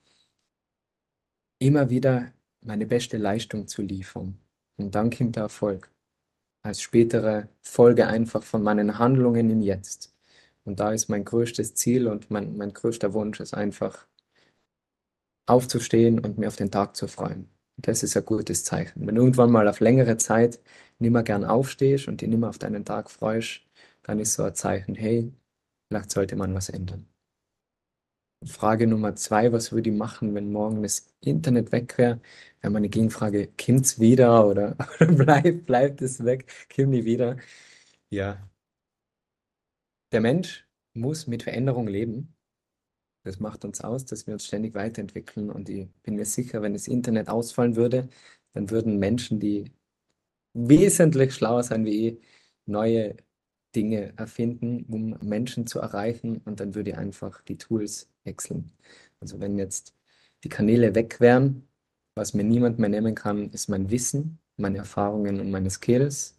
immer wieder meine beste Leistung zu liefern. Und dann kommt der Erfolg. Als spätere Folge einfach von meinen Handlungen im Jetzt. Und da ist mein größtes Ziel und mein, mein größter Wunsch ist einfach aufzustehen und mir auf den Tag zu freuen. Das ist ein gutes Zeichen. Wenn du irgendwann mal auf längere Zeit nicht mehr gern aufstehst und dich nicht mehr auf deinen Tag freust, dann ist so ein Zeichen, hey, vielleicht sollte man was ändern. Frage Nummer zwei, was würde ich machen, wenn morgen das Internet weg wäre? Wäre meine Gegenfrage, kommt's wieder oder, oder bleibt, bleibt es weg, kommt nie wieder? Ja. Der Mensch muss mit Veränderung leben. Das macht uns aus, dass wir uns ständig weiterentwickeln. Und ich bin mir sicher, wenn das Internet ausfallen würde, dann würden Menschen, die wesentlich schlauer sein wie ich, neue Dinge erfinden, um Menschen zu erreichen und dann würde ich einfach die Tools wechseln. Also wenn jetzt die Kanäle weg wären, was mir niemand mehr nehmen kann, ist mein Wissen, meine Erfahrungen und meine Skills,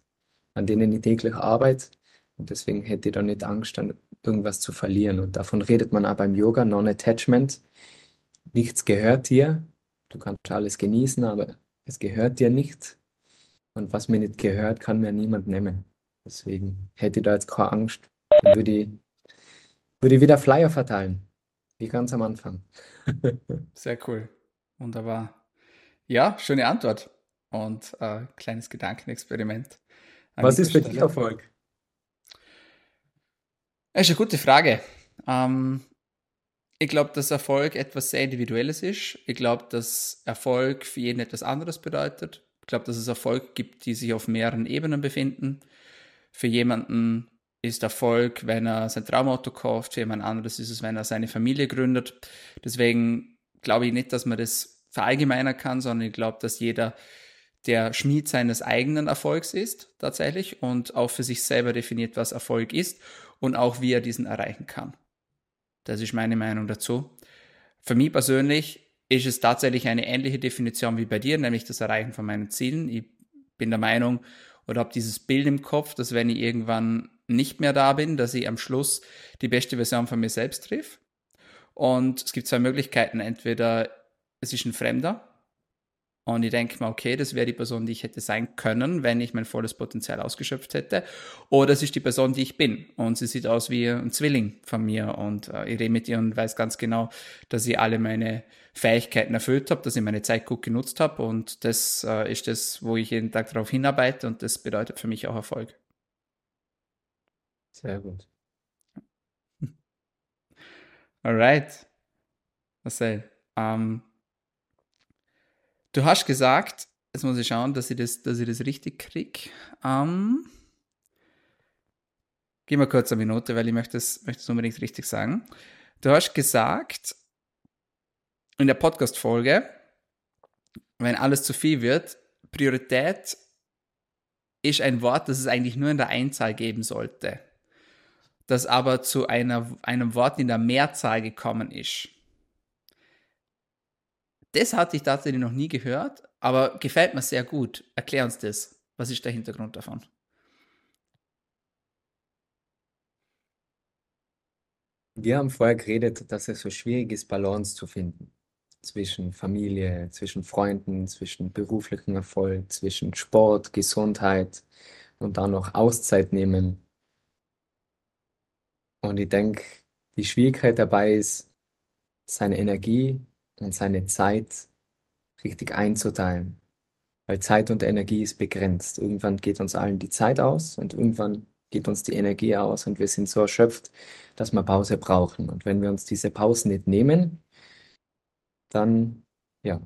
an denen ich täglich arbeite. Und deswegen hätte ich da nicht Angst, dann irgendwas zu verlieren. Und davon redet man auch beim Yoga, Non-Attachment. Nichts gehört dir. Du kannst alles genießen, aber es gehört dir nicht. Und was mir nicht gehört, kann mir niemand nehmen. Deswegen hätte ich da jetzt keine Angst. Dann würde ich, würde ich wieder Flyer verteilen. Wie ganz am Anfang. Sehr cool. Wunderbar. Ja, schöne Antwort. Und äh, kleines Gedankenexperiment. Was ist für dich Erfolg? Das ist eine gute Frage. Ähm, ich glaube, dass Erfolg etwas sehr Individuelles ist. Ich glaube, dass Erfolg für jeden etwas anderes bedeutet. Ich glaube, dass es Erfolg gibt, die sich auf mehreren Ebenen befinden. Für jemanden ist Erfolg, wenn er sein Traumauto kauft, für jemand anderes ist es, wenn er seine Familie gründet. Deswegen glaube ich nicht, dass man das verallgemeinern kann, sondern ich glaube, dass jeder der Schmied seines eigenen Erfolgs ist, tatsächlich, und auch für sich selber definiert, was Erfolg ist und auch wie er diesen erreichen kann. Das ist meine Meinung dazu. Für mich persönlich ist es tatsächlich eine ähnliche Definition wie bei dir, nämlich das Erreichen von meinen Zielen. Ich bin der Meinung oder habe dieses Bild im Kopf, dass wenn ich irgendwann nicht mehr da bin, dass ich am Schluss die beste Version von mir selbst triff. Und es gibt zwei Möglichkeiten. Entweder es ist ein Fremder und ich denke mir, okay, das wäre die Person, die ich hätte sein können, wenn ich mein volles Potenzial ausgeschöpft hätte. Oder es ist die Person, die ich bin. Und sie sieht aus wie ein Zwilling von mir. Und äh, ich rede mit ihr und weiß ganz genau, dass ich alle meine Fähigkeiten erfüllt habe, dass ich meine Zeit gut genutzt habe. Und das äh, ist das, wo ich jeden Tag darauf hinarbeite. Und das bedeutet für mich auch Erfolg. Sehr gut. Alright. Marcel, ähm, du hast gesagt, jetzt muss ich schauen, dass ich das, dass ich das richtig kriege. Ähm, gib mir kurz eine Minute, weil ich möchte es möchte unbedingt richtig sagen. Du hast gesagt, in der Podcast-Folge, wenn alles zu viel wird, Priorität ist ein Wort, das es eigentlich nur in der Einzahl geben sollte das aber zu einer, einem Wort in der Mehrzahl gekommen ist. Das hatte ich tatsächlich noch nie gehört, aber gefällt mir sehr gut. Erklär uns das. Was ist der Hintergrund davon? Wir haben vorher geredet, dass es so schwierig ist, Balance zu finden zwischen Familie, zwischen Freunden, zwischen beruflichem Erfolg, zwischen Sport, Gesundheit und dann noch Auszeit nehmen und ich denke, die Schwierigkeit dabei ist, seine Energie und seine Zeit richtig einzuteilen. Weil Zeit und Energie ist begrenzt. Irgendwann geht uns allen die Zeit aus und irgendwann geht uns die Energie aus und wir sind so erschöpft, dass wir Pause brauchen. Und wenn wir uns diese Pause nicht nehmen, dann ja,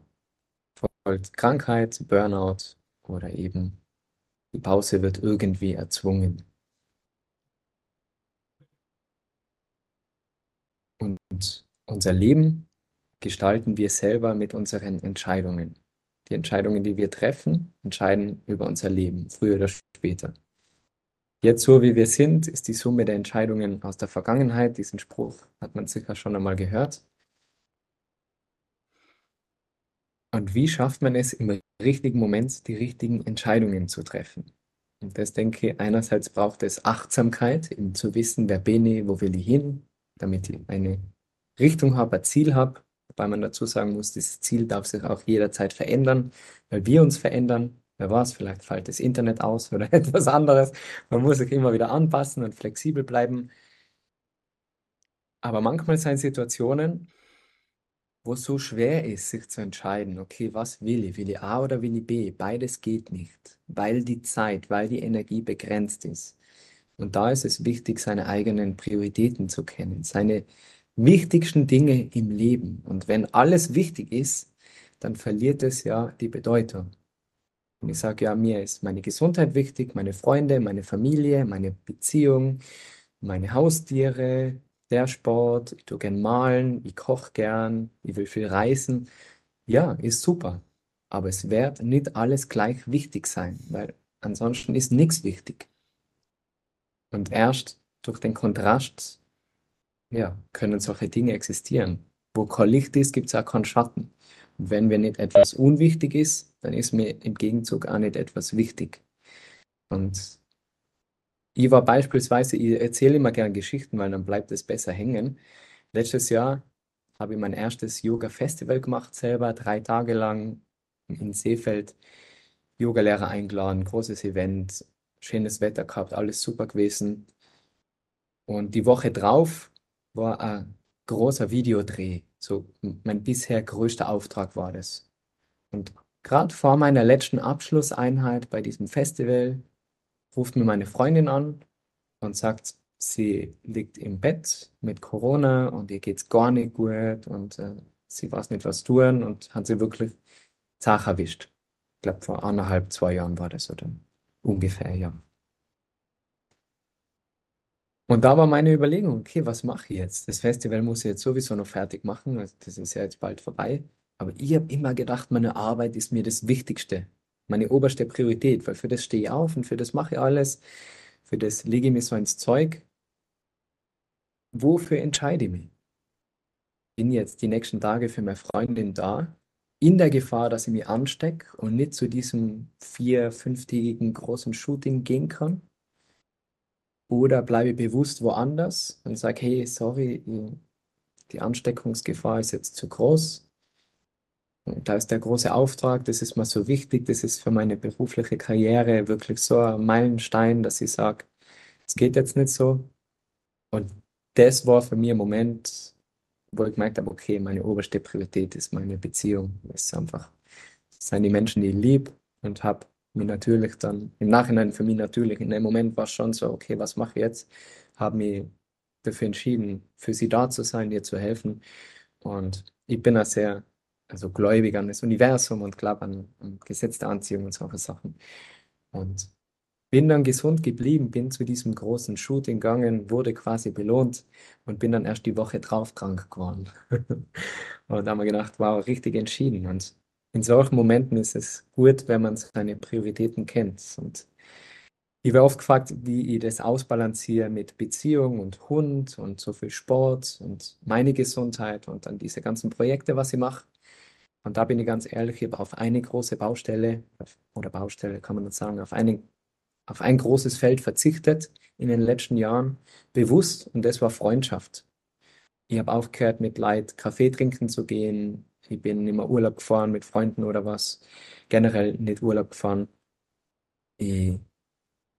folgt Krankheit, Burnout oder eben die Pause wird irgendwie erzwungen. Und unser Leben gestalten wir selber mit unseren Entscheidungen. Die Entscheidungen, die wir treffen, entscheiden über unser Leben, früher oder später. Jetzt so wie wir sind, ist die Summe der Entscheidungen aus der Vergangenheit. Diesen Spruch hat man sicher schon einmal gehört. Und wie schafft man es, im richtigen Moment die richtigen Entscheidungen zu treffen? Und das denke ich, einerseits braucht es Achtsamkeit, eben zu wissen, wer bin ich, wo will ich hin, damit ich eine Richtung habe, ein Ziel habe, wobei man dazu sagen muss, dieses Ziel darf sich auch jederzeit verändern, weil wir uns verändern. Wer weiß, vielleicht fällt das Internet aus oder etwas anderes. Man muss sich immer wieder anpassen und flexibel bleiben. Aber manchmal sind Situationen, wo es so schwer ist, sich zu entscheiden, okay, was will ich? Will ich A oder will ich B? Beides geht nicht, weil die Zeit, weil die Energie begrenzt ist. Und da ist es wichtig, seine eigenen Prioritäten zu kennen, seine wichtigsten Dinge im Leben. Und wenn alles wichtig ist, dann verliert es ja die Bedeutung. Und ich sage ja, mir ist meine Gesundheit wichtig, meine Freunde, meine Familie, meine Beziehung, meine Haustiere, der Sport, ich tue gern malen, ich koche gern, ich will viel reisen. Ja, ist super. Aber es wird nicht alles gleich wichtig sein, weil ansonsten ist nichts wichtig. Und erst durch den Kontrast ja, können solche Dinge existieren. Wo kein Licht ist, gibt es auch keinen Schatten. Und wenn mir nicht etwas unwichtig ist, dann ist mir im Gegenzug auch nicht etwas wichtig. Und ich war beispielsweise, ich erzähle immer gerne Geschichten, weil dann bleibt es besser hängen. Letztes Jahr habe ich mein erstes Yoga-Festival gemacht, selber drei Tage lang in Seefeld. Yogalehrer eingeladen, großes Event, schönes Wetter gehabt, alles super gewesen. Und die Woche drauf war ein großer Videodreh. So mein bisher größter Auftrag war das. Und gerade vor meiner letzten Abschlusseinheit bei diesem Festival ruft mir meine Freundin an und sagt, sie liegt im Bett mit Corona und ihr geht's gar nicht gut und äh, sie weiß nicht, was tun und hat sie wirklich zart erwischt. Ich glaube, vor anderthalb, zwei Jahren war das oder ungefähr, ja. Und da war meine Überlegung, okay, was mache ich jetzt? Das Festival muss ich jetzt sowieso noch fertig machen, also das ist ja jetzt bald vorbei. Aber ich habe immer gedacht, meine Arbeit ist mir das Wichtigste, meine oberste Priorität, weil für das stehe ich auf und für das mache ich alles, für das lege ich mir so ins Zeug. Wofür entscheide ich mich? Bin jetzt die nächsten Tage für meine Freundin da, in der Gefahr, dass ich mich anstecke und nicht zu diesem vier-, fünftägigen großen Shooting gehen kann? Oder bleibe bewusst woanders und sage, hey, sorry, die Ansteckungsgefahr ist jetzt zu groß. Und da ist der große Auftrag, das ist mir so wichtig, das ist für meine berufliche Karriere wirklich so ein Meilenstein, dass ich sage, es geht jetzt nicht so. Und das war für mich ein Moment, wo ich gemerkt habe, okay, meine oberste Priorität ist meine Beziehung. Es ist einfach, das sind die Menschen, die ich liebe und habe mir natürlich dann, im Nachhinein für mich natürlich, in dem Moment war es schon so, okay, was mache ich jetzt? Habe mich dafür entschieden, für sie da zu sein, ihr zu helfen. Und ich bin da sehr, also gläubig an das Universum und glaube an, an Gesetz der Anziehung und solche Sachen. Und bin dann gesund geblieben, bin zu diesem großen Shooting gegangen, wurde quasi belohnt und bin dann erst die Woche drauf krank geworden. und da haben wir gedacht, wow, richtig entschieden. Und in solchen Momenten ist es gut, wenn man seine Prioritäten kennt. Und ich werde oft gefragt, wie ich das ausbalanciere mit Beziehung und Hund und so viel Sport und meine Gesundheit und dann diese ganzen Projekte, was ich mache. Und da bin ich ganz ehrlich, ich habe auf eine große Baustelle oder Baustelle kann man nicht sagen, auf, eine, auf ein großes Feld verzichtet in den letzten Jahren bewusst und das war Freundschaft. Ich habe aufgehört, mit Leid Kaffee trinken zu gehen, ich bin immer Urlaub gefahren mit Freunden oder was. Generell nicht Urlaub gefahren. Ich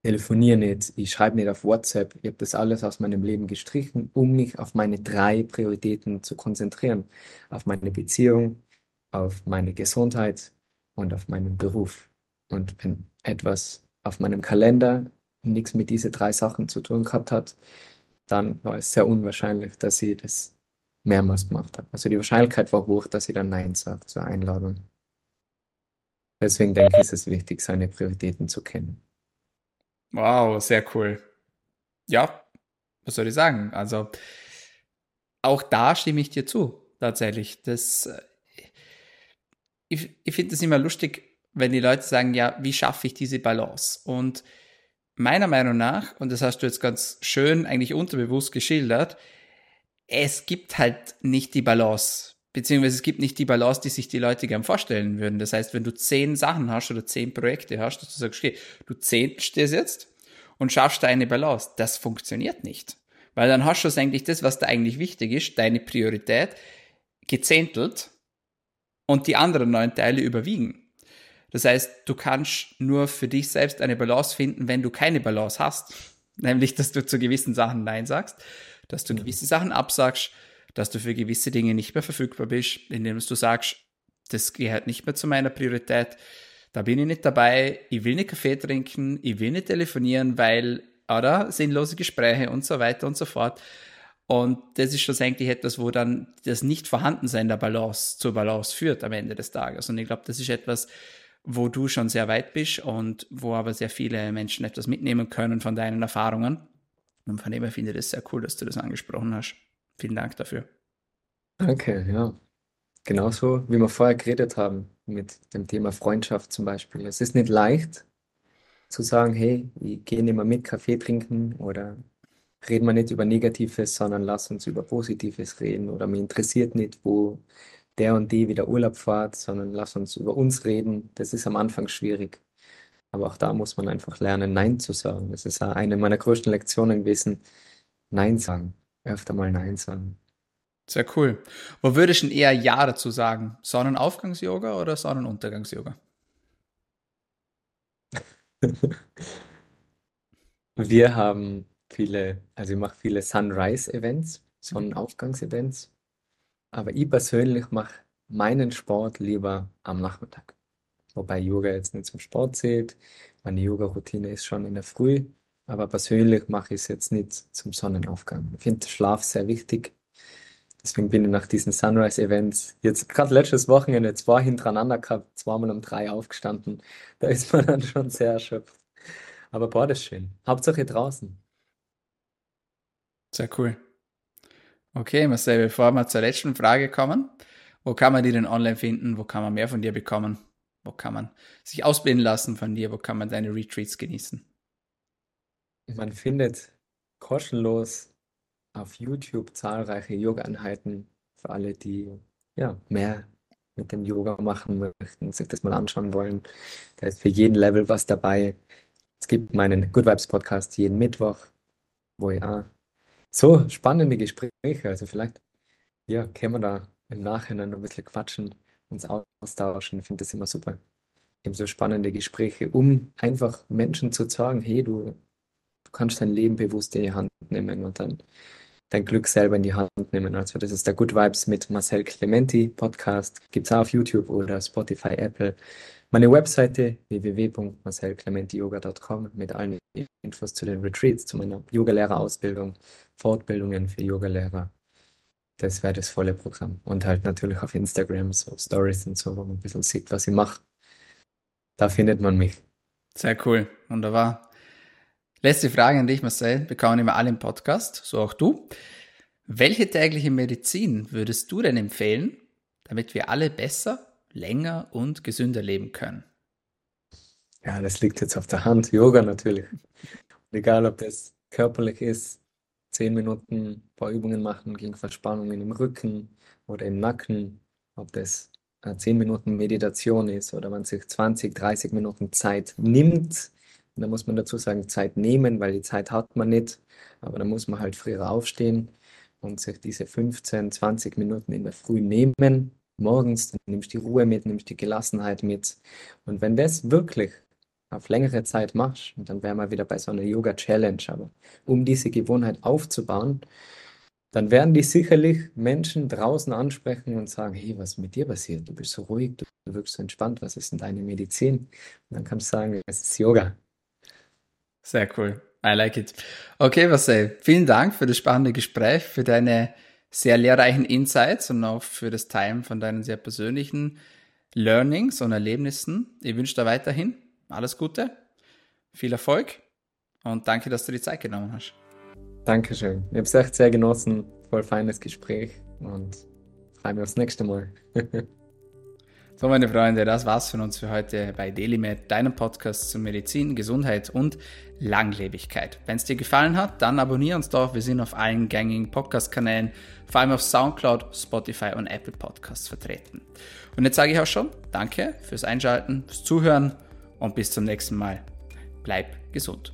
telefoniere nicht, ich schreibe nicht auf WhatsApp. Ich habe das alles aus meinem Leben gestrichen, um mich auf meine drei Prioritäten zu konzentrieren. Auf meine Beziehung, auf meine Gesundheit und auf meinen Beruf. Und wenn etwas auf meinem Kalender nichts mit diesen drei Sachen zu tun gehabt hat, dann war es sehr unwahrscheinlich, dass ich das mehrmals gemacht habe. Also die Wahrscheinlichkeit war hoch, dass sie dann Nein sagt zur Einladung. Deswegen denke ich, ist es wichtig, seine Prioritäten zu kennen. Wow, sehr cool. Ja, was soll ich sagen? Also auch da stimme ich dir zu, tatsächlich. Das, äh, ich ich finde es immer lustig, wenn die Leute sagen, ja, wie schaffe ich diese Balance? Und meiner Meinung nach, und das hast du jetzt ganz schön eigentlich unterbewusst geschildert, es gibt halt nicht die Balance. Beziehungsweise es gibt nicht die Balance, die sich die Leute gern vorstellen würden. Das heißt, wenn du zehn Sachen hast oder zehn Projekte hast, dass du sagst, okay, du zehnst jetzt und schaffst da eine Balance, das funktioniert nicht. Weil dann hast du eigentlich das, was da eigentlich wichtig ist, deine Priorität, gezähntelt und die anderen neun Teile überwiegen. Das heißt, du kannst nur für dich selbst eine Balance finden, wenn du keine Balance hast. Nämlich, dass du zu gewissen Sachen Nein sagst dass du gewisse Sachen absagst, dass du für gewisse Dinge nicht mehr verfügbar bist, indem du sagst, das gehört nicht mehr zu meiner Priorität, da bin ich nicht dabei, ich will nicht Kaffee trinken, ich will nicht telefonieren, weil, oder, sinnlose Gespräche und so weiter und so fort. Und das ist schlussendlich etwas, wo dann das Nicht-Vorhandensein der Balance zur Balance führt am Ende des Tages. Und ich glaube, das ist etwas, wo du schon sehr weit bist und wo aber sehr viele Menschen etwas mitnehmen können von deinen Erfahrungen. Und von dem her finde ich das sehr cool, dass du das angesprochen hast. Vielen Dank dafür. Danke, ja. Genauso wie wir vorher geredet haben mit dem Thema Freundschaft zum Beispiel. Es ist nicht leicht zu sagen, hey, ich gehe nicht mehr mit Kaffee trinken oder reden wir nicht über Negatives, sondern lass uns über Positives reden oder mir interessiert nicht, wo der und die wieder Urlaub fährt, sondern lass uns über uns reden. Das ist am Anfang schwierig. Aber auch da muss man einfach lernen, Nein zu sagen. Das ist eine meiner größten Lektionen gewesen. Nein sagen. Öfter mal Nein sagen. Sehr cool. Wo würdest du denn eher Ja dazu sagen? Sonnenaufgangs-Yoga oder Sonnenuntergangs-Yoga? Wir haben viele, also ich mache viele Sunrise-Events, Sonnenaufgangs-Events. Aber ich persönlich mache meinen Sport lieber am Nachmittag wobei Yoga jetzt nicht zum Sport zählt. Meine Yoga-Routine ist schon in der Früh, aber persönlich mache ich es jetzt nicht zum Sonnenaufgang. Ich finde Schlaf sehr wichtig. Deswegen bin ich nach diesen Sunrise-Events jetzt gerade letztes Wochenende zwei hintereinander gehabt, zweimal um drei aufgestanden. Da ist man dann schon sehr erschöpft. Aber boah, das ist schön. Hauptsache draußen. Sehr cool. Okay, Marcel, bevor wir zur letzten Frage kommen, wo kann man die denn online finden? Wo kann man mehr von dir bekommen? Wo kann man sich ausbilden lassen von dir? Wo kann man deine Retreats genießen? Man findet kostenlos auf YouTube zahlreiche Yoga-Einheiten für alle, die ja, mehr mit dem Yoga machen möchten, sich das mal anschauen wollen. Da ist für jeden Level was dabei. Es gibt meinen Good Vibes Podcast jeden Mittwoch, wo ja so spannende Gespräche, also vielleicht ja, können wir da im Nachhinein ein bisschen quatschen, uns austauschen. Ich finde das immer super. Eben so spannende Gespräche, um einfach Menschen zu sagen, hey, du, du kannst dein Leben bewusst in die Hand nehmen und dann dein Glück selber in die Hand nehmen. Also das ist der Good Vibes mit Marcel Clementi Podcast. Gibt es auch auf YouTube oder Spotify, Apple. Meine Webseite www.marcelclementiyoga.com mit allen Infos zu den Retreats, zu meiner Yogalehrerausbildung, Fortbildungen für Yogalehrer. Das wäre das volle Programm. Und halt natürlich auf Instagram so Stories und so, wo man ein bisschen sieht, was ich mache. Da findet man mich. Sehr cool, wunderbar. Letzte Frage an dich, Marcel. Bekommen immer alle im Podcast, so auch du. Welche tägliche Medizin würdest du denn empfehlen, damit wir alle besser, länger und gesünder leben können? Ja, das liegt jetzt auf der Hand. Yoga natürlich. egal, ob das körperlich ist, zehn Minuten ein paar Übungen machen gegen Verspannungen im Rücken oder im Nacken, ob das zehn Minuten Meditation ist oder man sich 20, 30 Minuten Zeit nimmt, da muss man dazu sagen, Zeit nehmen, weil die Zeit hat man nicht. Aber da muss man halt früher aufstehen und sich diese 15, 20 Minuten in der Früh nehmen. Morgens, dann nimmst du die Ruhe mit, nimmst die Gelassenheit mit. Und wenn das wirklich auf längere Zeit machst, dann wären wir wieder bei so einer Yoga-Challenge. Aber um diese Gewohnheit aufzubauen, dann werden die sicherlich Menschen draußen ansprechen und sagen, hey, was ist mit dir passiert? Du bist so ruhig, du wirkst so entspannt, was ist denn deine Medizin? Und dann kannst du sagen, es ist Yoga. Sehr cool. I like it. Okay, Marcel, vielen Dank für das spannende Gespräch, für deine sehr lehrreichen Insights und auch für das Teilen von deinen sehr persönlichen Learnings und Erlebnissen. Ich wünsche dir weiterhin alles Gute, viel Erfolg und danke, dass du die Zeit genommen hast. Dankeschön. Ich habe es echt sehr genossen. Voll feines Gespräch und freue mich aufs nächste Mal. So, meine Freunde, das war's von uns für heute bei DailyMed, deinem Podcast zu Medizin, Gesundheit und Langlebigkeit. Wenn es dir gefallen hat, dann abonniere uns doch. Wir sind auf allen gängigen Podcast-Kanälen, vor allem auf Soundcloud, Spotify und Apple Podcasts vertreten. Und jetzt sage ich auch schon, danke fürs Einschalten, fürs Zuhören und bis zum nächsten Mal. Bleib gesund.